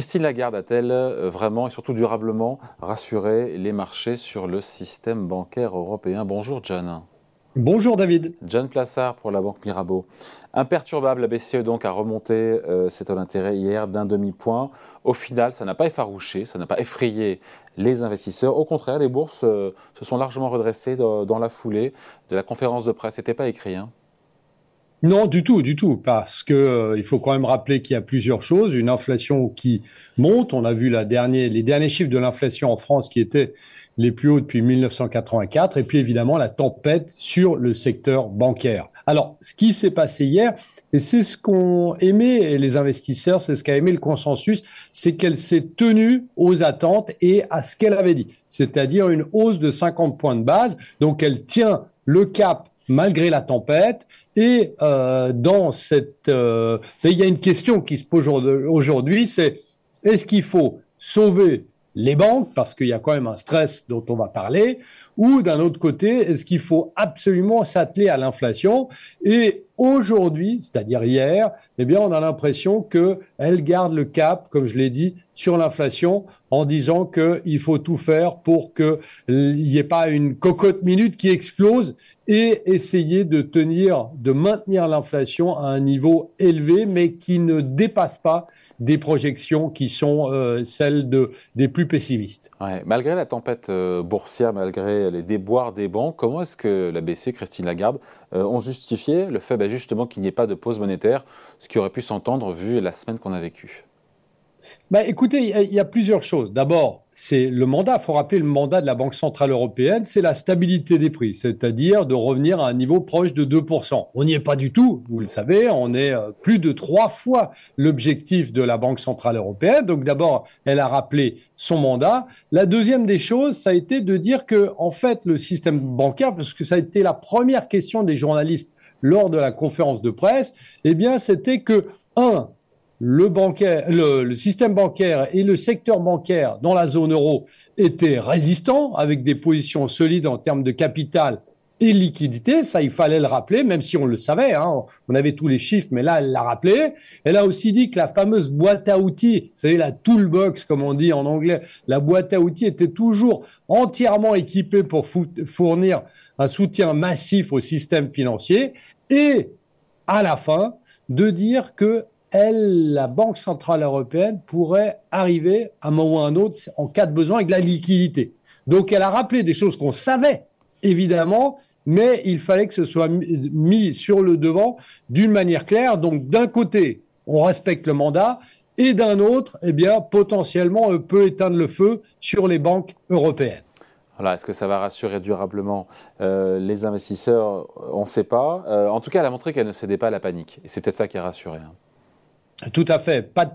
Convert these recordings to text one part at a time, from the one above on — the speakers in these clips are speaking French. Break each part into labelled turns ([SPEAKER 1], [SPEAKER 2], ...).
[SPEAKER 1] Christine Lagarde a-t-elle euh, vraiment et surtout durablement rassuré les marchés sur le système bancaire européen? Bonjour John.
[SPEAKER 2] Bonjour David.
[SPEAKER 1] John Plassard pour la Banque Mirabeau. Imperturbable, la BCE donc a remonté euh, ses taux d'intérêt hier d'un demi-point. Au final, ça n'a pas effarouché, ça n'a pas effrayé les investisseurs. Au contraire, les bourses euh, se sont largement redressées dans, la foulée de la conférence de presse. C'était pas écrit. Hein.
[SPEAKER 2] Non, du tout, du tout, parce que euh, il faut quand même rappeler qu'il y a plusieurs choses. Une inflation qui monte. On a vu la dernière, les derniers chiffres de l'inflation en France qui étaient les plus hauts depuis 1984, et puis évidemment la tempête sur le secteur bancaire. Alors, ce qui s'est passé hier, et c'est ce qu'ont aimé les investisseurs, c'est ce qu'a aimé le consensus, c'est qu'elle s'est tenue aux attentes et à ce qu'elle avait dit, c'est-à-dire une hausse de 50 points de base. Donc, elle tient le cap malgré la tempête. Et euh, dans cette, euh, il y a une question qui se pose aujourd'hui, c'est est-ce qu'il faut sauver les banques, parce qu'il y a quand même un stress dont on va parler, ou d'un autre côté, est-ce qu'il faut absolument s'atteler à l'inflation? Et aujourd'hui, c'est-à-dire hier, eh bien, on a l'impression qu'elle garde le cap, comme je l'ai dit, sur l'inflation, en disant qu'il faut tout faire pour qu'il n'y ait pas une cocotte minute qui explose et essayer de tenir, de maintenir l'inflation à un niveau élevé, mais qui ne dépasse pas des projections qui sont euh, celles de, des plus pessimistes.
[SPEAKER 1] malgré la tempête euh, boursière, malgré les déboires des banques, comment est-ce que la BCE, Christine Lagarde, euh, ont justifié le fait justement qu'il n'y ait pas de pause monétaire, ce qui aurait pu s'entendre vu la semaine qu'on a vécue
[SPEAKER 2] bah, Écoutez, il y, a plusieurs choses. D'abord, c'est le mandat. Il faut rappeler le mandat de la Banque Centrale Européenne, c'est la stabilité des prix, c'est-à-dire de revenir à un niveau proche de 2%. On n'y est pas du tout, vous le savez, on est euh, plus de trois fois l'objectif de la Banque Centrale Européenne. Donc d'abord, elle a rappelé son mandat. La deuxième des choses, ça a été de dire que, en fait, le système bancaire, parce que ça a été la première question des journalistes lors de la conférence de presse, eh bien, c'était que, un, le, bancaire, le, système bancaire et le secteur bancaire dans la zone euro étaient résistants, avec des positions solides en termes de capital et liquidité. Ça, il fallait le rappeler, même si on le savait. Hein. on avait tous les chiffres, mais là, elle l'a rappelé. Elle a aussi dit que la fameuse boîte à outils, vous savez, la toolbox, comme on dit en anglais, la boîte à outils était toujours entièrement équipée pour fournir un soutien massif au système financier. Et à la fin, de dire que elle, la Banque Centrale Européenne, pourrait arriver à un moment ou à un autre, en cas de besoin, avec de la liquidité. Donc elle a rappelé des choses qu'on savait, évidemment, mais il fallait que ce soit mis sur le devant d'une manière claire. Donc d'un côté, on respecte le mandat, et d'un autre, eh bien, potentiellement, on peut éteindre le feu sur les banques européennes.
[SPEAKER 1] Voilà, est-ce que ça va rassurer durablement euh, les investisseurs? On ne sait pas. Euh, en tout cas, elle a montré qu'elle ne cédait pas à la panique. Et c'est peut-être ça qui a rassuré. Hein.
[SPEAKER 2] Tout à fait. Pas de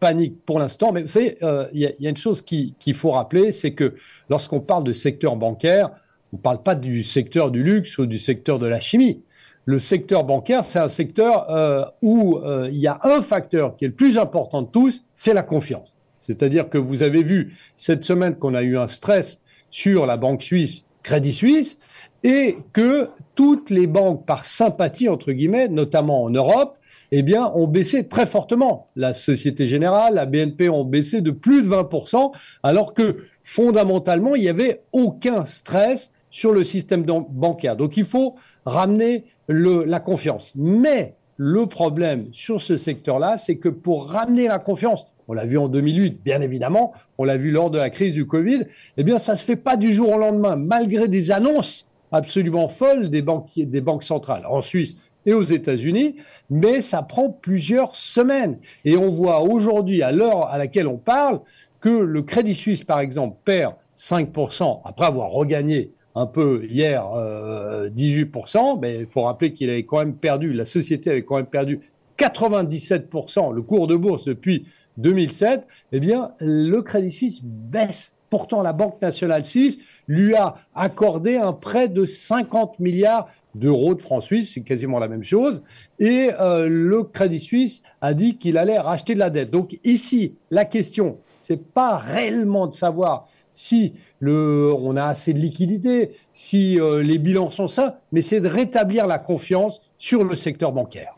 [SPEAKER 2] panique pour l'instant, mais vous savez, euh, il y, a une chose qu'il faut rappeler, c'est que lorsqu'on parle de secteur bancaire, on ne parle pas du secteur du luxe ou du secteur de la chimie. Le secteur bancaire, c'est un secteur euh, où euh, il y a un facteur qui est le plus important de tous, c'est la confiance. C'est-à-dire que vous avez vu cette semaine qu'on a eu un stress sur la banque suisse Crédit Suisse et que toutes les banques, par sympathie, entre guillemets, notamment en Europe, eh bien, ont baissé très fortement. La Société Générale, la BNP ont baissé de plus de 20%, alors que fondamentalement, il n'y avait aucun stress sur le système bancaire. Donc, il faut ramener la confiance. Mais le problème sur ce secteur-là, c'est que pour ramener la confiance, on l'a vu en 2008, bien évidemment, on l'a vu lors de la crise du Covid, eh bien, ça ne se fait pas du jour au lendemain, malgré des annonces absolument folles des, banquiers, des banques centrales. En Suisse, et aux États-Unis, mais ça prend plusieurs semaines. Et on voit aujourd'hui, à l'heure à laquelle on parle, que le Crédit Suisse, par exemple, perd 5% après avoir regagné un peu hier 18%, euh, mais il faut rappeler qu'il avait quand même perdu, la société avait quand même perdu 97% le cours de bourse depuis 2007, eh bien, le Crédit Suisse baisse. Pourtant, la Banque nationale suisse lui a accordé un prêt de 50 milliards d'euros de francs suisses, c'est quasiment la même chose. Et euh, le Crédit Suisse a dit qu'il allait racheter de la dette. Donc ici, la question, c'est pas réellement de savoir si le, on a assez de liquidités, si euh, les bilans sont sains, mais c'est de rétablir la confiance sur le secteur bancaire.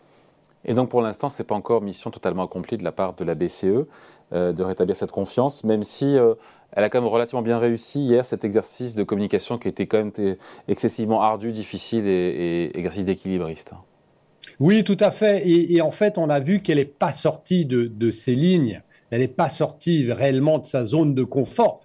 [SPEAKER 1] Et donc pour l'instant, ce n'est pas encore mission totalement accomplie de la part de la BCE euh, de rétablir cette confiance, même si euh, elle a quand même relativement bien réussi hier cet exercice de communication qui était quand même excessivement ardu, difficile et, exercice d'équilibriste.
[SPEAKER 2] Oui, tout à fait. Et, en fait, on a vu qu'elle n'est pas sortie de, de ces lignes. Elle n'est pas sortie réellement de sa zone de confort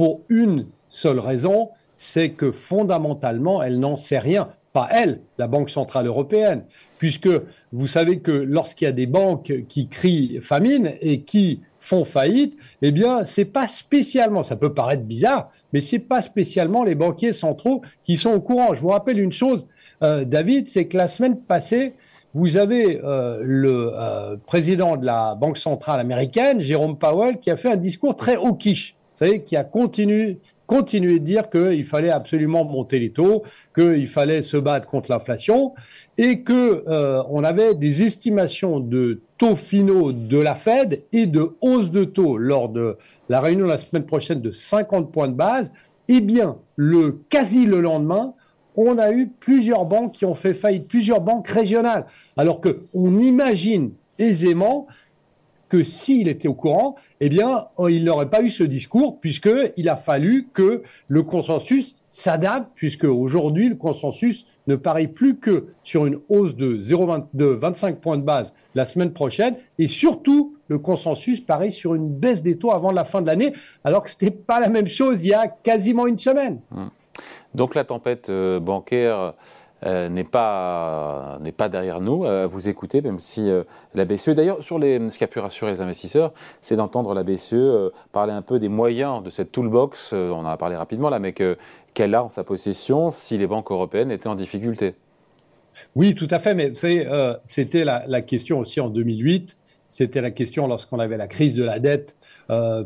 [SPEAKER 2] pour une seule raison, c'est que fondamentalement, elle n'en sait rien. Pas elle, la Banque Centrale Européenne, puisque vous savez que lorsqu'il y a des banques qui crient famine et qui font faillite, eh bien, c'est pas spécialement, ça peut paraître bizarre, mais c'est pas spécialement les banquiers centraux qui sont au courant. Je vous rappelle une chose, euh, David, c'est que la semaine passée, vous avez euh, le euh, président de la Banque centrale américaine, Jérôme Powell, qui a fait un discours très hawkish, qui a continué, de dire qu'il fallait absolument monter les taux, qu'il fallait se battre contre l'inflation et que euh, on avait des estimations de taux finaux de la Fed et de hausse de taux lors de la réunion la semaine prochaine de 50 points de base. Eh bien, le quasi le lendemain, on a eu plusieurs banques qui ont fait faillite, plusieurs banques régionales, alors que on imagine aisément que s'il était au courant, eh bien, il n'aurait pas eu ce discours puisqu'il a fallu que le consensus s'adapte, puisque aujourd'hui, le consensus ne parie plus que sur une hausse de, 0,20, de 25 points de base la semaine prochaine, et surtout, le consensus parie sur une baisse des taux avant la fin de l'année, alors que ce n'était pas la même chose il y a quasiment une semaine.
[SPEAKER 1] Hum. Donc la tempête euh, bancaire euh, n'est pas, pas derrière nous, euh, vous écoutez, même si euh, la BCE, d'ailleurs, sur les, ce qui a pu rassurer les investisseurs, c'est d'entendre la BCE parler un peu des moyens de cette toolbox, on en a parlé rapidement là, mais qu'elle a en sa possession si les banques européennes étaient en difficulté.
[SPEAKER 2] Oui, tout à fait, mais c'était la, la, question aussi en 2008. C'était la question lorsqu'on avait la crise de la dette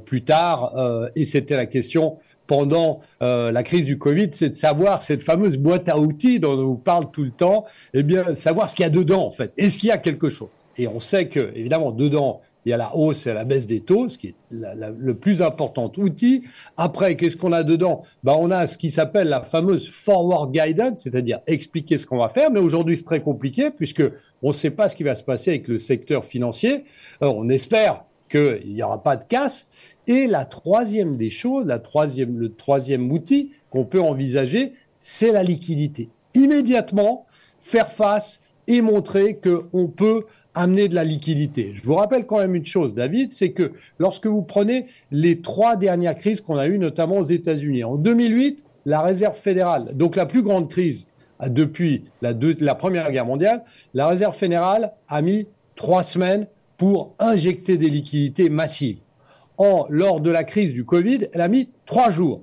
[SPEAKER 2] plus tard, et c'était la question pendant euh, la crise du Covid, c'est de savoir cette fameuse boîte à outils dont on vous parle tout le temps, eh bien, savoir ce qu'il y a dedans, en fait. Est-ce qu'il y a quelque chose? Et on sait que, évidemment, dedans, il y a la hausse et la baisse des taux, ce qui est le plus important outil. Après, qu'est-ce qu'on a dedans? Ben, On a ce qui s'appelle la fameuse forward guidance, c'est-à-dire expliquer ce qu'on va faire. Mais aujourd'hui, c'est très compliqué puisque on ne sait pas ce qui va se passer avec le secteur financier. on espère qu'il n'y aura pas de casse. Et la troisième des choses, la troisième, le troisième outil qu'on peut envisager, c'est la liquidité. Immédiatement, faire face et montrer qu'on peut amener de la liquidité. Je vous rappelle quand même une chose, David, c'est que lorsque vous prenez les trois dernières crises qu'on a eues, notamment aux États-Unis, en 2008, la Réserve fédérale, donc la plus grande crise depuis la, la Première Guerre mondiale, la Réserve fédérale a mis trois semaines pour injecter des liquidités massives lors de la crise du Covid, elle a mis trois jours.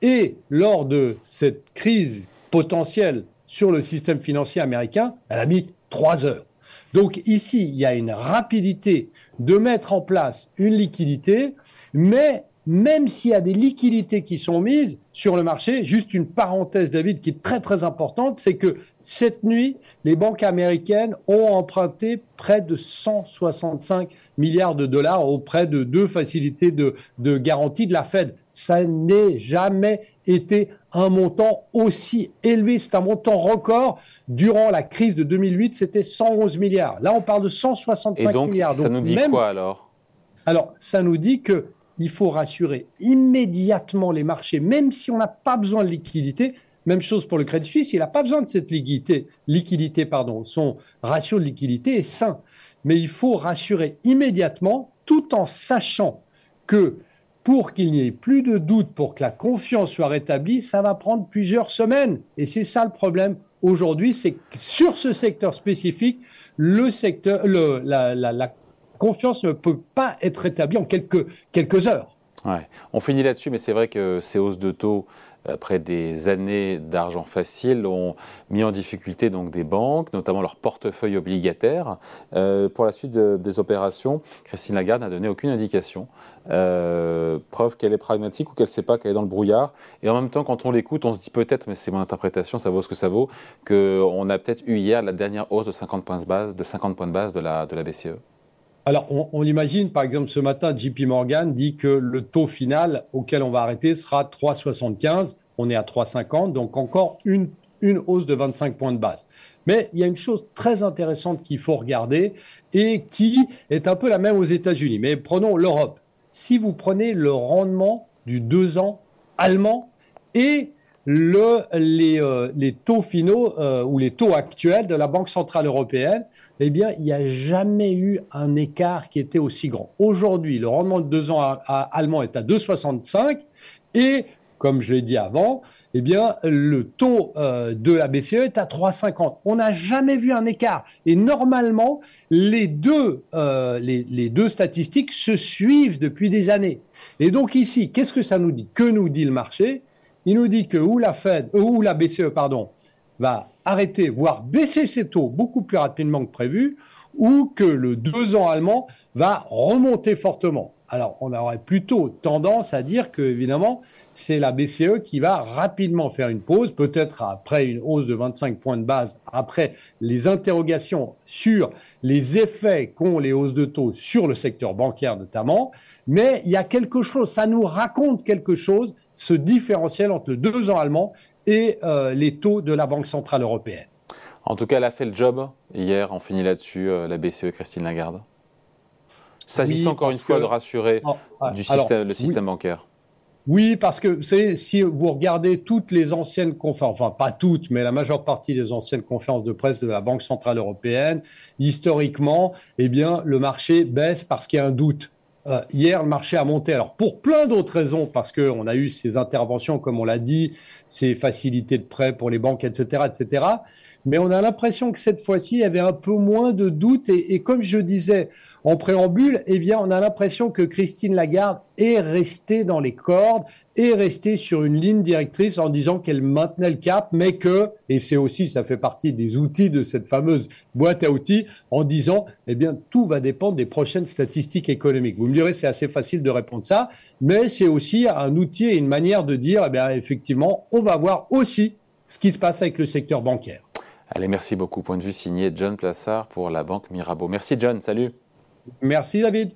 [SPEAKER 2] Et lors de cette crise potentielle sur le système financier américain, elle a mis trois heures. Donc ici, il y a une rapidité de mettre en place une liquidité, mais même s'il y a des liquidités qui sont mises sur le marché, juste une parenthèse, David, qui est très très importante, c'est que cette nuit, les banques américaines ont emprunté près de 165 milliards de dollars auprès de deux facilités de, de garantie de la Fed. Ça n'est jamais été un montant aussi élevé. C'est un montant record. Durant la crise de 2008, c'était 111 milliards. Là, on parle de 165
[SPEAKER 1] Et donc,
[SPEAKER 2] milliards.
[SPEAKER 1] Ça nous dit quoi alors?
[SPEAKER 2] Alors, ça nous dit que il faut rassurer immédiatement les marchés, même si on n'a pas besoin de liquidité. Même chose pour le Crédit Suisse, il n'a pas besoin de cette liquidité. liquidité pardon. Son ratio de liquidité est sain. Mais il faut rassurer immédiatement, tout en sachant que pour qu'il n'y ait plus de doute, pour que la confiance soit rétablie, ça va prendre plusieurs semaines. Et c'est ça le problème aujourd'hui, c'est que sur ce secteur spécifique, le secteur, le, la, la, la confiance ne peut pas être rétablie en quelques, heures.
[SPEAKER 1] On finit là-dessus, mais c'est vrai que ces hausses de taux, après des années d'argent facile, ont mis en difficulté donc des banques, notamment leur portefeuille obligataire. Euh, pour la suite des opérations, Christine Lagarde n'a donné aucune indication. Euh, preuve qu'elle est pragmatique ou qu'elle ne sait pas qu'elle est dans le brouillard. Et en même temps, quand on l'écoute, on se dit peut-être, mais c'est mon interprétation, ça vaut ce que ça vaut, qu'on a peut-être eu hier la dernière hausse de 50 points de base de, 50 points de, base de la BCE.
[SPEAKER 2] Alors, on, imagine, par exemple, ce matin, JP Morgan dit que le taux final auquel on va arrêter sera 3,75. On est à 3,50, donc encore une une hausse de 25 points de base. Mais il y a une chose très intéressante qu'il faut regarder et qui est un peu la même aux États-Unis. Mais prenons l'Europe. Si vous prenez le rendement du 2 ans allemand et euh, les, taux finaux euh, ou les taux actuels de la Banque Centrale Européenne, eh bien, il n'y a jamais eu un écart qui était aussi grand. Aujourd'hui, le rendement de deux ans allemand est à 2,65 et, comme je l'ai dit avant, eh bien, le taux euh, de la BCE est à 3,50. On n'a jamais vu un écart. Et normalement, les deux, les deux statistiques se suivent depuis des années. Et donc ici, qu'est-ce que ça nous dit? Que nous dit le marché? Il nous dit que ou la Fed, euh, ou la BCE, pardon, va arrêter, voire baisser ses taux beaucoup plus rapidement que prévu, ou que le 2 ans allemand va remonter fortement. Alors, on aurait plutôt tendance à dire que, évidemment, c'est la BCE qui va rapidement faire une pause, peut-être après une hausse de 25 points de base, après les interrogations sur les effets qu'ont les hausses de taux sur le secteur bancaire notamment. Mais il y a quelque chose, ça nous raconte quelque chose ce différentiel entre le 2 ans allemand et euh, les taux de la Banque Centrale Européenne.
[SPEAKER 1] En tout cas, elle a fait le job. Hier, on finit là-dessus, euh, la BCE, Christine Lagarde. S'agissant encore une fois de rassurer du système, le système bancaire.
[SPEAKER 2] Oui, parce que si vous regardez toutes les anciennes conférences, enfin pas toutes, mais la majeure partie des anciennes conférences de presse de la Banque Centrale Européenne, historiquement, eh bien, le marché baisse parce qu'il y a un doute. Euh, hier, le marché a monté. Alors, pour plein d'autres raisons, parce qu'on a eu ces interventions, comme on l'a dit, ces facilités de prêt pour les banques, etc., etc. Mais on a l'impression que cette fois-ci, il y avait un peu moins de doutes. Et, comme je disais, en préambule, eh bien, on a l'impression que Christine Lagarde est restée dans les cordes, est restée sur une ligne directrice en disant qu'elle maintenait le cap, mais que, et c'est aussi, ça fait partie des outils de cette fameuse boîte à outils, en disant, eh bien, tout va dépendre des prochaines statistiques économiques. Vous me direz, c'est assez facile de répondre ça, mais c'est aussi un outil et une manière de dire, eh bien, effectivement, on va voir aussi ce qui se passe avec le secteur bancaire.
[SPEAKER 1] Allez, merci beaucoup. Point de vue signé John Plassard pour la Banque Mirabeau. Merci John, salut.
[SPEAKER 2] Merci David.